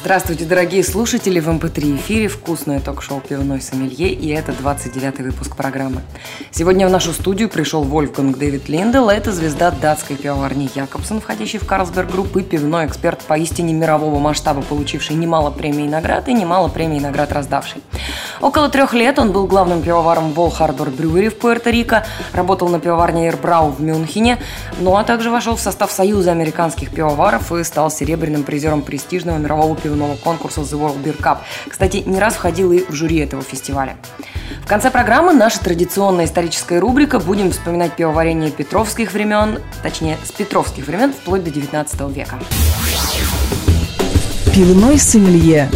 Здравствуйте, дорогие слушатели! В MP3 эфире вкусное ток-шоу «Пивной сомелье» и это 29-й выпуск программы. Сегодня в нашу студию пришел Вольфганг Дэвид Линдел, это звезда датской пивоварни Jacobsen, входящий в Carlsberg Group, и пивной эксперт поистине мирового масштаба, получивший немало премий и наград, и немало премий и наград раздавший. Около трех лет он был главным пивоваром Wall Harbor Brewery в Пуэрто-Рико, работал на пивоварне Airbrau в Мюнхене, ну а также вошел в состав Союза американских пивоваров и стал серебряным призером престижного мирового пивного пивного конкурса The World Beer Cup. Кстати, не раз входил и в жюри этого фестиваля. В конце программы наша традиционная историческая рубрика «Будем вспоминать пивоварение петровских времен», точнее, с петровских времен вплоть до 19 века. Пивной сомелье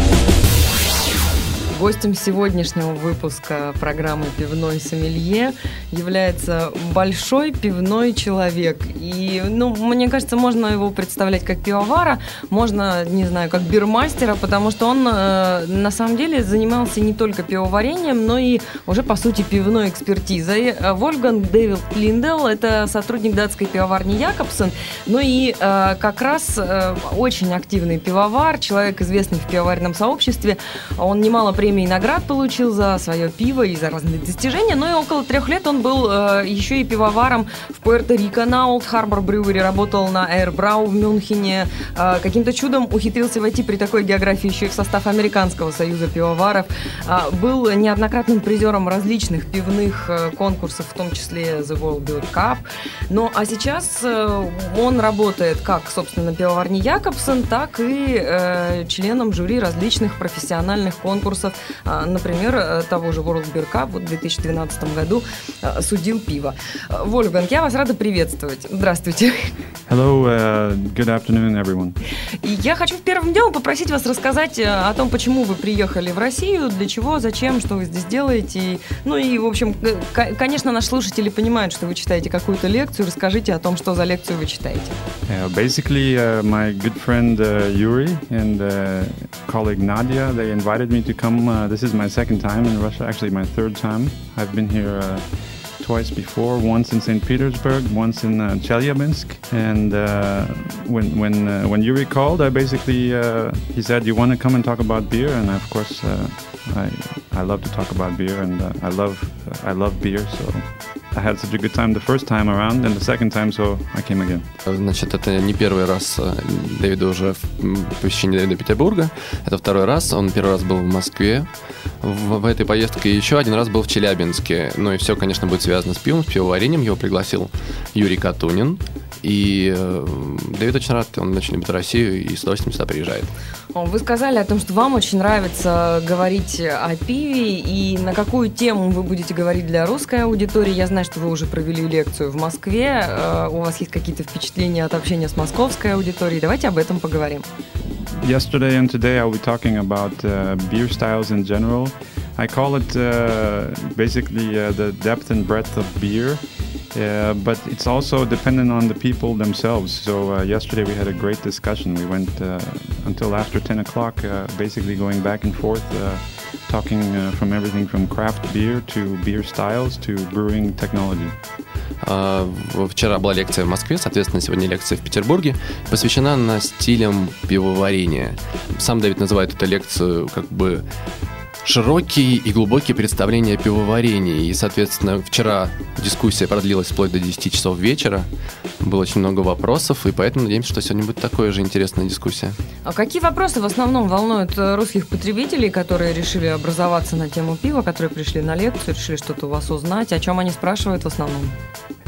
Гостем сегодняшнего выпуска программы «Пивной сомелье» является большой пивной человек. И, ну, мне кажется, можно его представлять как пивовара, можно, не знаю, как бирмастера, потому что он э, на самом деле занимался не только пивоварением, но и уже, по сути, пивной экспертизой. Вольфганг Дэвид Линдел – это сотрудник датской пивоварни Якобсон, ну и э, как раз э, очень активный пивовар, человек, известный в пивоваренном сообществе. Он немало премий премий и наград получил за свое пиво и за разные достижения. Но и около трех лет он был э, еще и пивоваром в Пуэрто-Рико на Old Harbor Brewery, работал на Brau в Мюнхене. Э, каким-то чудом ухитрился войти при такой географии еще и в состав Американского союза пивоваров. Э, был неоднократным призером различных пивных э, конкурсов, в том числе The World Beer Cup. Ну, а сейчас э, он работает как, собственно, пивоварни Якобсон, так и э, членом жюри различных профессиональных конкурсов например, э, того же World Beer Cup в 2012 году э, судил пиво. Э, Вольфганг, я вас рада приветствовать. Здравствуйте. Hello, uh, good afternoon, everyone. И я хочу первым делом попросить вас рассказать о том, почему вы приехали в Россию, для чего, зачем, что вы здесь делаете. Ну и, в общем, конечно, наши слушатели понимают, что вы читаете какую-то лекцию. Расскажите о том, что за лекцию вы читаете. Yeah, basically, uh, my good friend uh, Yuri and uh, colleague Nadia, they invited me to come Uh, this is my second time in Russia, actually my third time. I've been here uh, twice before, once in St. Petersburg, once in uh, Chelyabinsk. And uh, when when uh, when Yuri called, I basically uh, he said, "You want to come and talk about beer?" And of course, I I love to talk about beer, and I love I love beer, so I had such a good time the first time around, and the second time, so I came again. Значит, это не первый раз э, Дэвида уже в посещении Дэвида Петербурга. Это второй раз. Он первый раз был в Москве в, в этой поездке. И еще один раз был в Челябинске. Ну и все, конечно, будет связано с пивом, с пивоварением. Его пригласил Юрий Катунин. И э, Дэвид очень рад, он очень любит Россию и с удовольствием сюда приезжает. Вы сказали о том, что вам очень нравится говорить о пиве, и на какую тему вы будете говорить для русской аудитории. Я знаю, что вы уже провели лекцию в Москве, э, у вас есть какие-то впечатления от общения с московской аудиторией. Давайте об этом поговорим. Yesterday and today I'll be talking about uh, beer styles in general. I call it uh, basically uh, the depth and breadth of beer. Yeah, but it's also dependent on the people themselves. So uh, yesterday we had a great discussion. We went uh, until after 10 o'clock, uh, basically going back and forth, uh, talking uh, from everything from craft beer to beer styles to brewing technology. Вчера была лекция в Москве, соответственно, сегодня лекция в Петербурге, посвящена на стилям пивоварения. Сам Давид называет эту лекцию как бы широкие и глубокие представления о пивоварении. И, соответственно, вчера дискуссия продлилась вплоть до 10 часов вечера. Было очень много вопросов, и поэтому надеемся, что сегодня будет такая же интересная дискуссия. А какие вопросы в основном волнуют э, русских потребителей, которые решили образоваться на тему пива, которые пришли на лекцию, решили что-то у вас узнать? О чем они спрашивают в основном?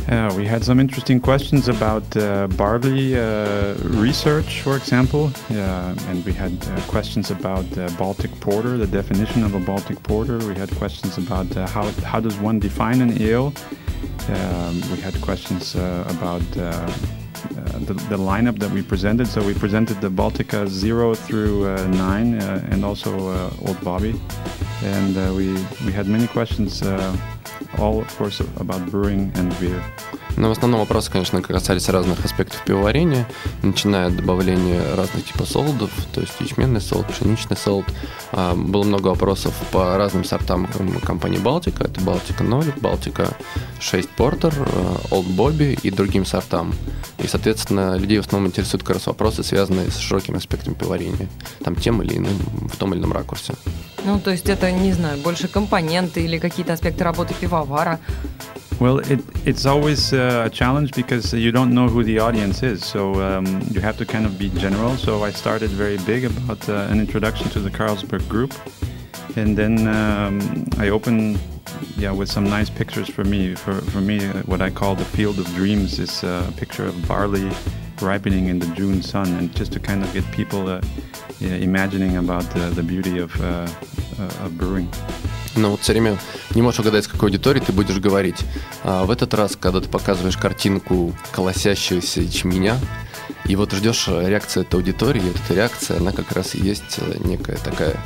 Uh, we had some interesting questions about uh, barley uh, research, for example, and we had uh, questions about Baltic porter, the definition of a Baltic porter. We had questions about uh, how how does one define an ale. Um, we had questions uh, about. Uh, uh, the, the, lineup that we presented. So we presented the Baltica 0 through uh, 9 and also Old Bobby. And we, we had many questions all, of course, about brewing and beer. Но в основном вопросы, конечно, касались разных аспектов пивоварения, начиная от добавления разных типов солодов, то есть ячменный солод, пшеничный солод. А, было много вопросов по разным сортам компании Балтика. Это Балтика 0, Балтика 6 Портер, Old Bobby и другим сортам. И, соответственно, людей в основном интересуют как раз вопросы, связанные с широким аспектом пивоварения. Там тем или иным, в том или ином ракурсе. Ну, то есть это, не знаю, больше компоненты или какие-то аспекты работы пивовара. Well, it, it's always uh, a challenge because you don't know who the audience is. So um, you have to kind of be general. So I started very big about uh, an introduction to the Carlsberg Group. And then um, I opened yeah, with some nice pictures for me. For, for me, uh, what I call the field of dreams is uh, a picture of barley ripening in the June sun, and just to kind of get people uh, imagining about the, the beauty of, uh, of brewing. но вот все время не можешь угадать, с какой аудитории ты будешь говорить. А в этот раз, когда ты показываешь картинку колосящегося ячменя, и вот ждешь реакции этой аудитории, и вот эта реакция, она как раз и есть э, некая такая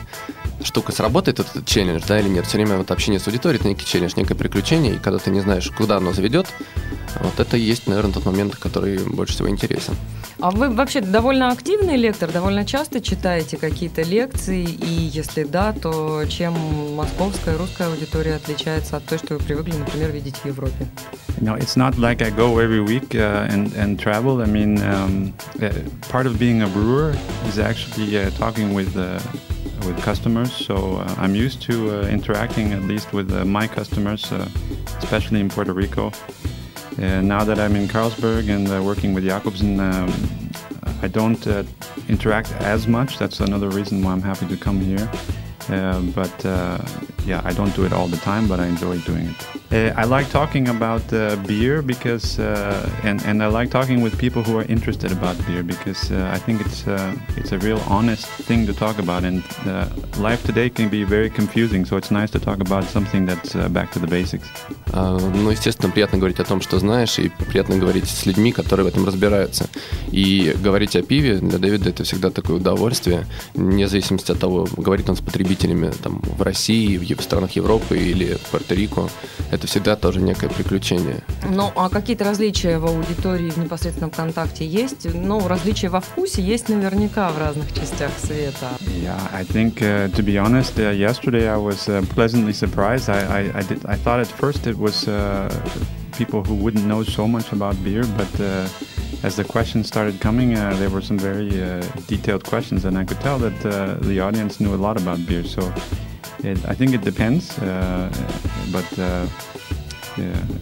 штука, сработает этот челлендж, да, или нет. Все время вот общение с аудиторией, это некий челлендж, некое приключение, и когда ты не знаешь, куда оно заведет, вот это и есть, наверное, тот момент, который больше всего интересен. А вы вообще довольно активный лектор, довольно часто читаете какие-то лекции, и если да, то чем московская русская аудитория отличается от той, что вы привыкли, например, видеть в Европе? No, it's not like I go every week uh, and, and travel. I mean, um, uh, part of being a brewer is actually uh, talking with uh, with customers. So uh, I'm used to uh, interacting at least with uh, my customers, uh, especially in Puerto Rico. Uh, now that I'm in Carlsberg and uh, working with Jacobsen, um, I don't interact as much. That's another reason why I'm happy to come here. but yeah, I don't do it all the time, but I enjoy doing it. Uh, I like talking about uh, beer because, uh, and and I like talking with people who are interested about beer because uh, I think it's uh, it's a real honest thing to talk about, and uh, life today can be very confusing. So it's nice to talk about something that's back to the basics. Ну, естественно, приятно говорить о том, что знаешь, и приятно говорить с людьми, которые в этом разбираются. И говорить о пиве для Дэвида это всегда такое удовольствие, вне зависимости от того, говорит он с потребителями там в России, в странах Европы или в Пуэрто-Рико это всегда тоже некое приключение. Ну, а какие-то различия в аудитории в непосредственном контакте есть? Ну, различия во вкусе есть наверняка в разных частях света. Yeah, I think, uh, to be honest, uh, yesterday I was uh, pleasantly surprised. I, I, I, did, I thought at first it was uh, people who wouldn't know so much about beer, but uh, as the questions started coming, uh, there were some very uh, detailed questions, and I could tell that uh, the audience knew a lot about beer. So it, I think it depends, uh, but uh,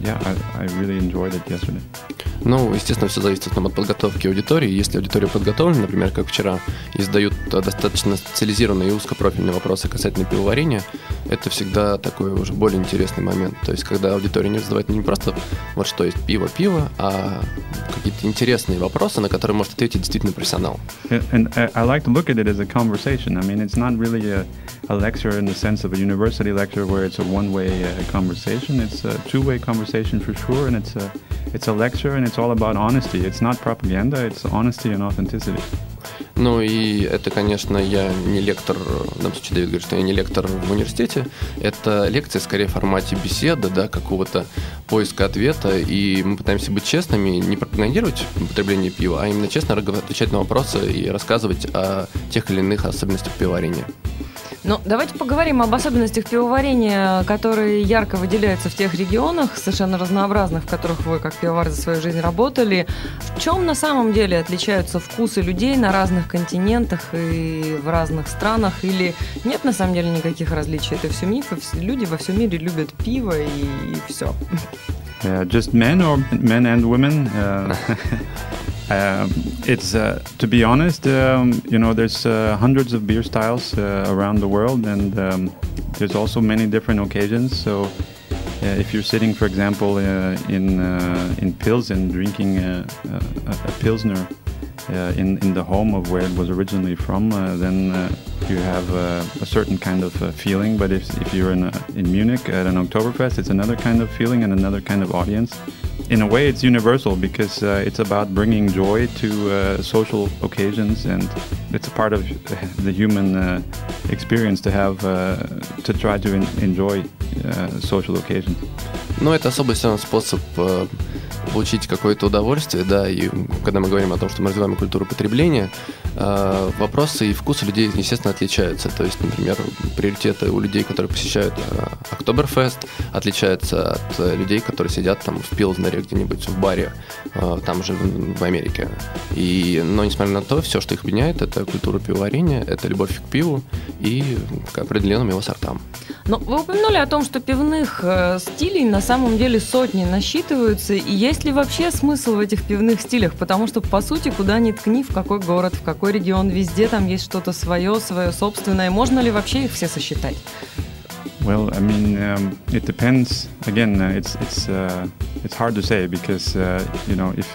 yeah, I, I really enjoyed it yesterday. Ну, естественно, все зависит от подготовки аудитории. Если аудитория подготовлена, например, как вчера, и задают достаточно специализированные и узкопрофильные вопросы касательно пивоварения, это всегда такой уже более интересный момент. То есть, когда аудитория не задавает не просто вот что есть пиво-пиво, а какие-то интересные вопросы, на которые может ответить действительно профессионал. A, a lecture in the sense of a university lecture where it's a one-way uh, conversation. It's a two-way conversation for sure, and it's a it's a lecture and it's all about honesty. It's not propaganda, it's honesty and authenticity. Ну и это, конечно, я не лектор, в данном случае Давид говорит, что я не лектор в университете. Это лекция скорее в формате беседы, да, какого-то поиска ответа. И мы пытаемся быть честными, не пропагандировать употребление пива, а именно честно отвечать на вопросы и рассказывать о тех или иных особенностях пивоварения. Ну, давайте поговорим об особенностях пивоварения, которые ярко выделяются в тех регионах, совершенно разнообразных, в которых вы, как пивовар, за свою жизнь работали. В чем на самом деле отличаются вкусы людей на разных континентах и в разных странах? Или нет на самом деле никаких различий? Это все мифы, люди во всем мире любят пиво и, и все. Uh, just men or men and women? Uh... Um, it's uh, to be honest, um, you know, there's uh, hundreds of beer styles uh, around the world, and um, there's also many different occasions. So, uh, if you're sitting, for example, uh, in uh, in Pilsen, drinking a, a, a pilsner in in the home of where it was originally from, then you have a certain kind of feeling. But if if you're in in Munich at an Oktoberfest, it's another kind of feeling and another kind of audience in a way, it's universal because uh, it's about bringing joy to uh, social occasions, and it's a part of the human uh, experience to have uh, to try to in, enjoy uh, social occasions. Ну, это особый способ э, получить какое-то удовольствие, да, и когда мы говорим о том, что мы развиваем культуру потребления, э, вопросы и вкусы людей, естественно, отличаются. То есть, например, приоритеты у людей, которые посещают э, Октоберфест, отличаются от э, людей, которые сидят там в Пилзнере где-нибудь в баре, там же в, Америке. И, но, несмотря на то, все, что их объединяет, это культура пивоварения, это любовь к пиву и к определенным его сортам. Но вы упомянули о том, что пивных стилей на самом деле сотни насчитываются, и есть ли вообще смысл в этих пивных стилях? Потому что, по сути, куда ни ткни, в какой город, в какой регион, везде там есть что-то свое, свое собственное. Можно ли вообще их все сосчитать? Well, I mean, um, it depends. Again, uh, it's it's uh, it's hard to say because uh, you know if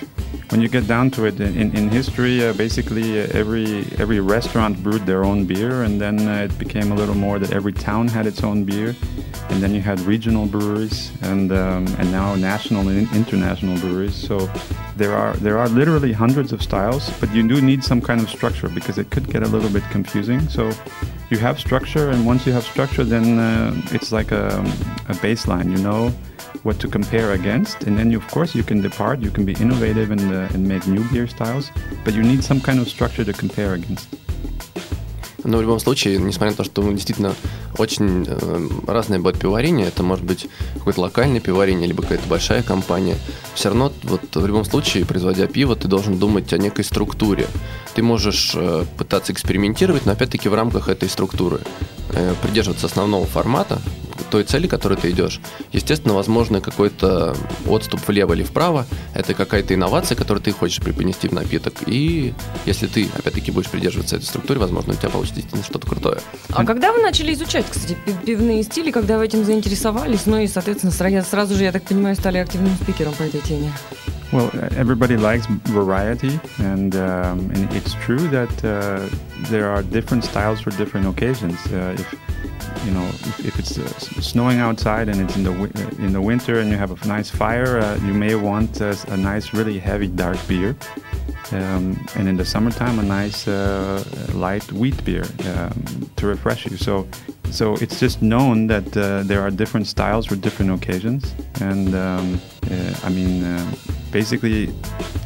when you get down to it in, in history, uh, basically uh, every every restaurant brewed their own beer, and then uh, it became a little more that every town had its own beer, and then you had regional breweries, and um, and now national and international breweries. So there are there are literally hundreds of styles, but you do need some kind of structure because it could get a little bit confusing. So you have structure, and once you have structure, then uh, it's like a, a, baseline. You know what to compare against, and then you, of course you can depart. You can be innovative and, uh, and make new beer styles, but you need some kind of structure to compare against. Но в любом случае, несмотря на то, что действительно очень э, разное будет пивоварение, это может быть какое-то локальное пивоварение, либо какая-то большая компания, все равно вот в любом случае, производя пиво, ты должен думать о некой структуре. Ты можешь э, пытаться экспериментировать, но опять-таки в рамках этой структуры. Э, придерживаться основного формата, той цели, к которой ты идешь. Естественно, возможно какой-то отступ влево или вправо. Это какая-то инновация, которую ты хочешь преподнести в напиток. И если ты, опять-таки, будешь придерживаться этой структуры, возможно, у тебя получится действительно что-то крутое. А когда вы начали изучать, кстати, пивные стили, когда вы этим заинтересовались, ну и, соответственно, сразу же, я так понимаю, стали активным спикером по этой теме? Well, everybody likes variety, and, um, and it's true that uh, there are different styles for different occasions. Uh, if you know, if, if it's uh, snowing outside and it's in the in the winter and you have a nice fire, uh, you may want uh, a nice, really heavy dark beer. Um, and in the summertime, a nice uh, light wheat beer um, to refresh you. So, so it's just known that uh, there are different styles for different occasions, and um, uh, I mean, um, basically,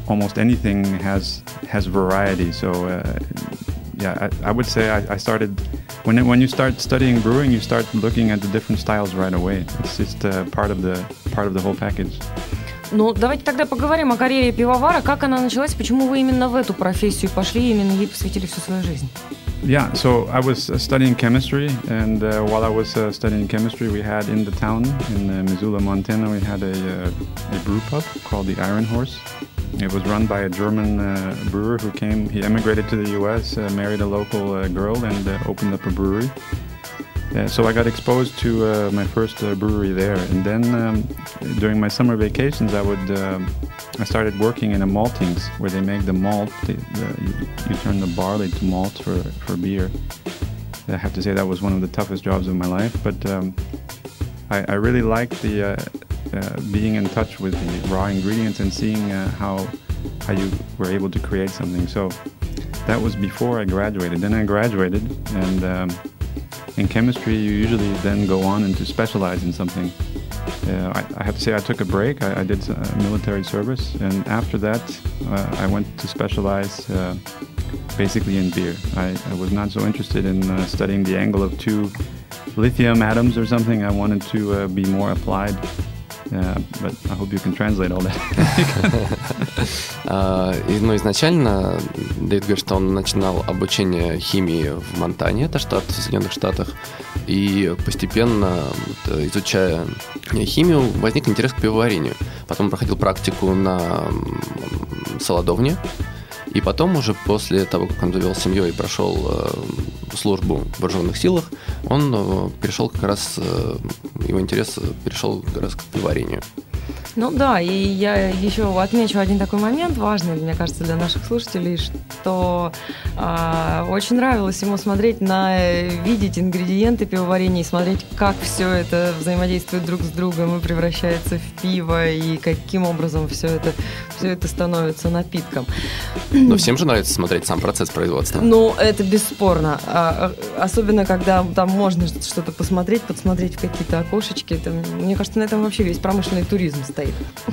almost anything has has variety. So, yeah, I, I, would say I, I started when it, when you start studying brewing, you start looking at the different styles right away. It's just uh, part of the part of the whole package. Ну, давайте тогда поговорим о карьере пивовара. Как она началась? Почему вы именно в эту профессию пошли, именно ей посвятили всю свою жизнь? Yeah, so I was studying chemistry, and uh, while I was uh, studying chemistry, we had in the town in uh, Missoula, Montana, we had a, uh, a brew pub called the Iron Horse, It was run by a German uh, brewer who came, he emigrated to the US, uh, married a local uh, girl, and uh, opened up a brewery. Uh, so I got exposed to uh, my first brewery there. And then um, during my summer vacations, I would um, I started working in a maltings where they make the malt. the, you, you, turn the barley to malt for, for beer. I have to say that was one of the toughest jobs of my life, but um, I, I, really liked the uh, being in touch with the raw ingredients and seeing uh, how how you were able to create something. So that was before I graduated. Then I graduated, and um, in chemistry, you usually then go on and to specialize in something. Uh, I, I, have to say, I took a break. I, I did uh, military service, and after that, uh, I went to specialize uh, basically in beer. I, I, was not so interested in studying the angle of two lithium atoms or something. I wanted to be more applied Yeah, but I hope you can translate all that. uh, ну, изначально Дэвид говорит, что он начинал обучение химии в Монтане, это штат в Соединенных Штатах, и постепенно, изучая химию, возник интерес к пивоварению. Потом проходил практику на солодовне, и потом уже после того, как он завел семью и прошел службу в вооруженных силах, он э, перешел как раз, э, его интерес перешел как раз к пивоварению. Ну да, и я еще отмечу один такой момент важный, мне кажется, для наших слушателей, что э, очень нравилось ему смотреть на, видеть ингредиенты пивоварения и смотреть, как все это взаимодействует друг с другом и превращается в пиво, и каким образом все это, все это становится напитком. Но всем же нравится смотреть сам процесс производства. Ну, это бесспорно. А, а особенно, когда там можно что-то посмотреть, подсмотреть в какие-то окошечки. Это, мне кажется, на этом вообще весь промышленный туризм стоит.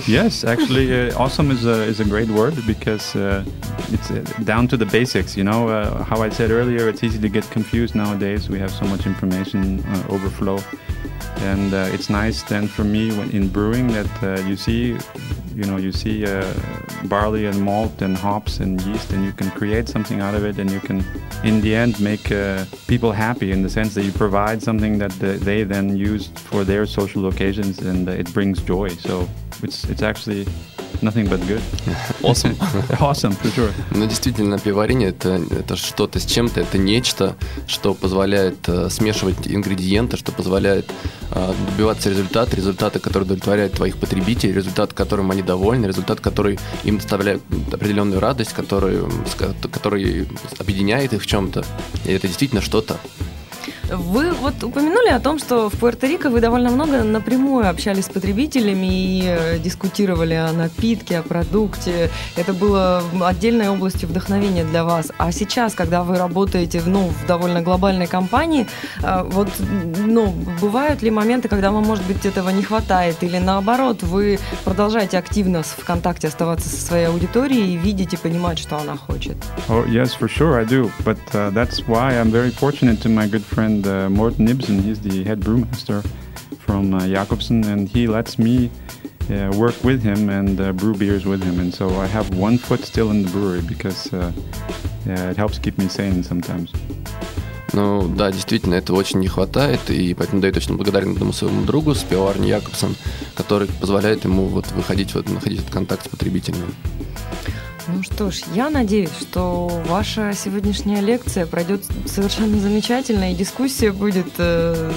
Yes, actually, uh, awesome is a, is a great word because uh, it's uh, down to the basics. You know, uh, how I said earlier, it's easy to get confused nowadays. We have so much information uh, overflow. And uh, it's nice then for me when in brewing that you see, you know, you see barley and malt and hops and yeast, and you can create something out of it, and you can, in the end, make people happy in the sense that you provide something that they then use for their social occasions, and it brings joy. So it's it's actually nothing but good. Awesome. awesome, for sure. Ну, действительно, пивоварение это, это что-то с чем-то, это нечто, что позволяет э, смешивать ингредиенты, что позволяет э, добиваться результата, результата, который удовлетворяет твоих потребителей, результат, которым они довольны, результат, который им доставляет определенную радость, который, который объединяет их в чем-то. И это действительно что-то. Вы вот упомянули о том, что в Пуэрто-Рико вы довольно много напрямую общались с потребителями и э, дискутировали о напитке, о продукте. Это было отдельной областью вдохновения для вас. А сейчас, когда вы работаете ну, в довольно глобальной компании, э, вот, ну, бывают ли моменты, когда вам, может быть, этого не хватает? Или наоборот, вы продолжаете активно в контакте оставаться со своей аудиторией и видеть и понимать, что она хочет? Oh, yes, for sure I do. But uh, that's why I'm very fortunate to my good friend uh, Morten Ibsen, he's the head brewmaster from uh, Jakobsen, and he lets me uh, work with him and uh, brew beers with him. And so I have one foot still in the brewery because uh, it helps keep me sane sometimes. Ну да, действительно, этого очень не хватает, и поэтому я точно благодарен этому своему другу с Якобсон, который позволяет ему вот выходить, вот, находить этот контакт с потребителями. Ну что ж, я надеюсь, что ваша сегодняшняя лекция пройдет совершенно замечательно, и дискуссия будет э,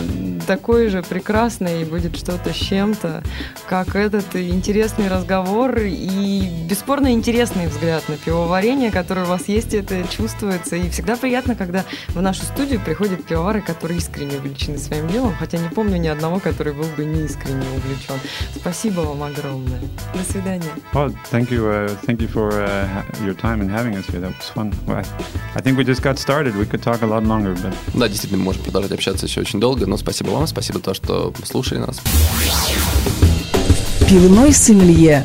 такой же прекрасной, и будет что-то с чем-то, как этот интересный разговор и бесспорно интересный взгляд на пивоварение, который у вас есть, это чувствуется. И всегда приятно, когда в нашу студию приходят пивовары, которые искренне увлечены своим делом, хотя не помню ни одного, который был бы не искренне увлечен. Спасибо вам огромное. До свидания. Well, thank you, uh, thank you for uh, your time and having us here. That was fun. I, think we just got started. We could talk a lot longer, but... Да, действительно, мы можем продолжать общаться еще очень долго, но спасибо вам, спасибо за то, что слушали нас. Пивной сомелье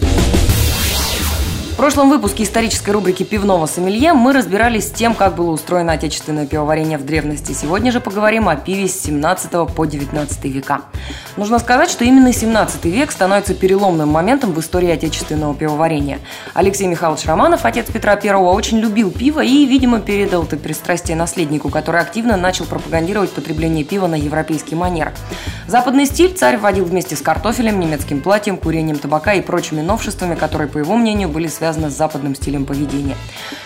прошлом выпуске исторической рубрики «Пивного сомелье» мы разбирались с тем, как было устроено отечественное пивоварение в древности. Сегодня же поговорим о пиве с 17 по 19 века. Нужно сказать, что именно 17 век становится переломным моментом в истории отечественного пивоварения. Алексей Михайлович Романов, отец Петра I, очень любил пиво и, видимо, передал это пристрастие наследнику, который активно начал пропагандировать потребление пива на европейский манер. Западный стиль царь вводил вместе с картофелем, немецким платьем, курением табака и прочими новшествами, которые, по его мнению, были связаны связано с западным стилем поведения.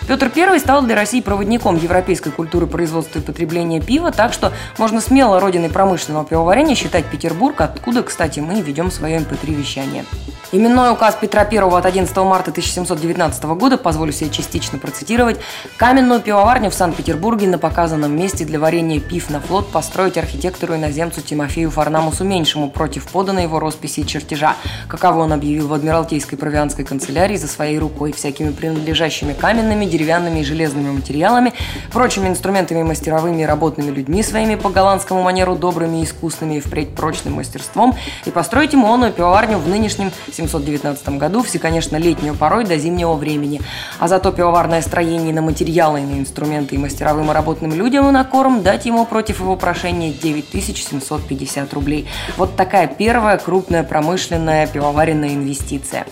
Петр I стал для России проводником европейской культуры производства и потребления пива, так что можно смело родиной промышленного пивоварения считать Петербург, откуда, кстати, мы ведем свое mp3-вещание. Эм Именной указ Петра I от 11 марта 1719 года, позволю себе частично процитировать, каменную пивоварню в Санкт-Петербурге на показанном месте для варения пив на флот построить архитектору иноземцу Тимофею Фарнамусу Меньшему против поданной его росписи и чертежа, каково он объявил в Адмиралтейской провианской канцелярии за своей рукой, всякими принадлежащими каменными, деревянными и железными материалами, прочими инструментами мастеровыми и работными людьми своими по голландскому манеру добрыми и искусными и впредь прочным мастерством, и построить ему онную пивоварню в нынешнем 1719 году, все, конечно, летнюю порой до зимнего времени. А зато пивоварное строение на материалы, на инструменты и мастеровым и работным людям и на корм дать ему против его прошения 9750 рублей. Вот такая первая крупная промышленная пивоваренная инвестиция.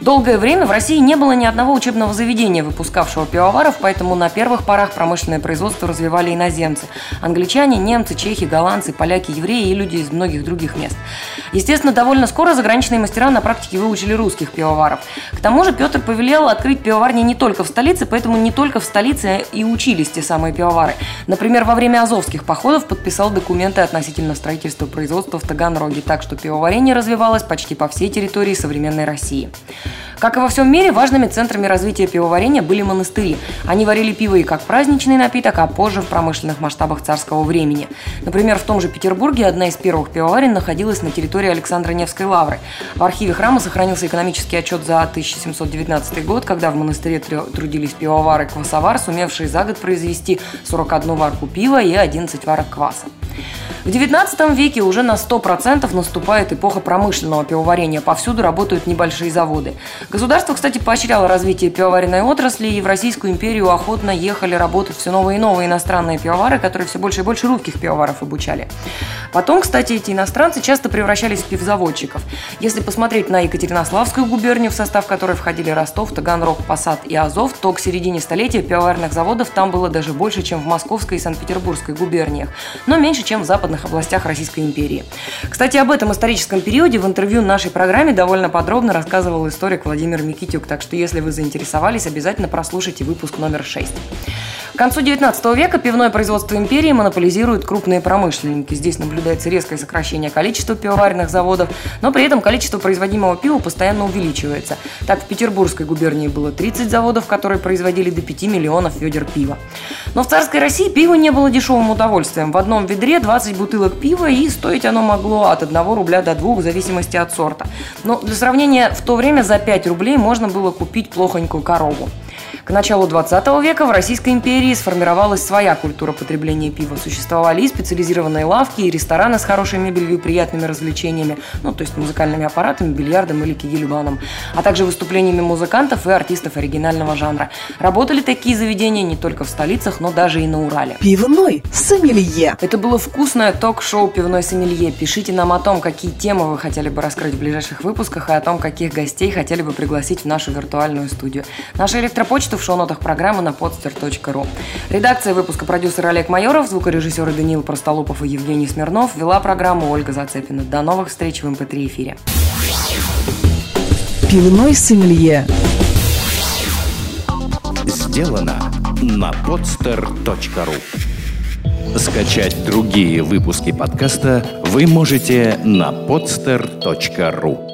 Долгое время в России не было ни одного учебного заведения, выпускавшего пивоваров, поэтому на первых порах промышленное производство развивали иноземцы. Англичане, немцы, чехи, голландцы, поляки, евреи и люди из многих других мест. Естественно, довольно скоро заграничные мастера на практике выучили русских пивоваров. К тому же Петр повелел открыть пивоварни не только в столице, поэтому не только в столице и учились те самые пивовары. Например, во время азовских походов подписал документы относительно строительства производства в Таганроге, так что пивоварение развивалось почти по всей территории современной России. Как и во всем мире, важными центрами развития пивоварения были монастыри. Они варили пиво и как праздничный напиток, а позже в промышленных масштабах царского времени. Например, в том же Петербурге одна из первых пивоварен находилась на территории Александра Невской лавры. В архиве храма сохранился экономический отчет за 1719 год, когда в монастыре трудились пивовары-квасовар, сумевшие за год произвести 41 варку пива и 11 варок кваса. В XIX веке уже на 100% наступает эпоха промышленного пивоварения. Повсюду работают небольшие заводы. Государство, кстати, поощряло развитие пивоваренной отрасли, и в Российскую империю охотно ехали работать все новые и новые иностранные пивовары, которые все больше и больше русских пивоваров обучали. Потом, кстати, эти иностранцы часто превращались в пивзаводчиков. Если посмотреть на Екатеринославскую губернию, в состав которой входили Ростов, Таганрог, Посад и Азов, то к середине столетия пивоварных заводов там было даже больше, чем в Московской и Санкт-Петербургской губерниях, но меньше, чем в западных областях Российской империи. Кстати, об этом историческом периоде в интервью нашей программе довольно подробно рассказывал историк Владимир Микитюк, так что если вы заинтересовались, обязательно прослушайте выпуск номер 6. К концу 19 века пивное производство империи монополизируют крупные промышленники. Здесь наблюдается резкое сокращение количества пивоваренных заводов, но при этом количество производимого пива постоянно увеличивается. Так, в Петербургской губернии было 30 заводов, которые производили до 5 миллионов ведер пива. Но в царской России пиво не было дешевым удовольствием. В одном ведре 20 бутылок пива, и стоить оно могло от 1 рубля до 2, в зависимости от сорта. Но для сравнения, в то время за 5 рублей можно было купить плохонькую корову. К началу 20 века в Российской империи сформировалась своя культура потребления пива. Существовали и специализированные лавки, и рестораны с хорошей мебелью и приятными развлечениями, ну, то есть музыкальными аппаратами, бильярдом или кигельбаном, а также выступлениями музыкантов и артистов оригинального жанра. Работали такие заведения не только в столицах, но даже и на Урале. Пивной сомелье. Это было вкусное ток-шоу «Пивной сомелье». Пишите нам о том, какие темы вы хотели бы раскрыть в ближайших выпусках и о том, каких гостей хотели бы пригласить в нашу виртуальную студию. Наша электропочта в шоу-нотах программы на podster.ru. Редакция выпуска продюсер Олег Майоров, звукорежиссеры Даниил Простолупов и Евгений Смирнов, вела программу Ольга Зацепина. До новых встреч в МП3 эфире. Пивной сомелье. Сделано на podster.ru Скачать другие выпуски подкаста вы можете на podster.ru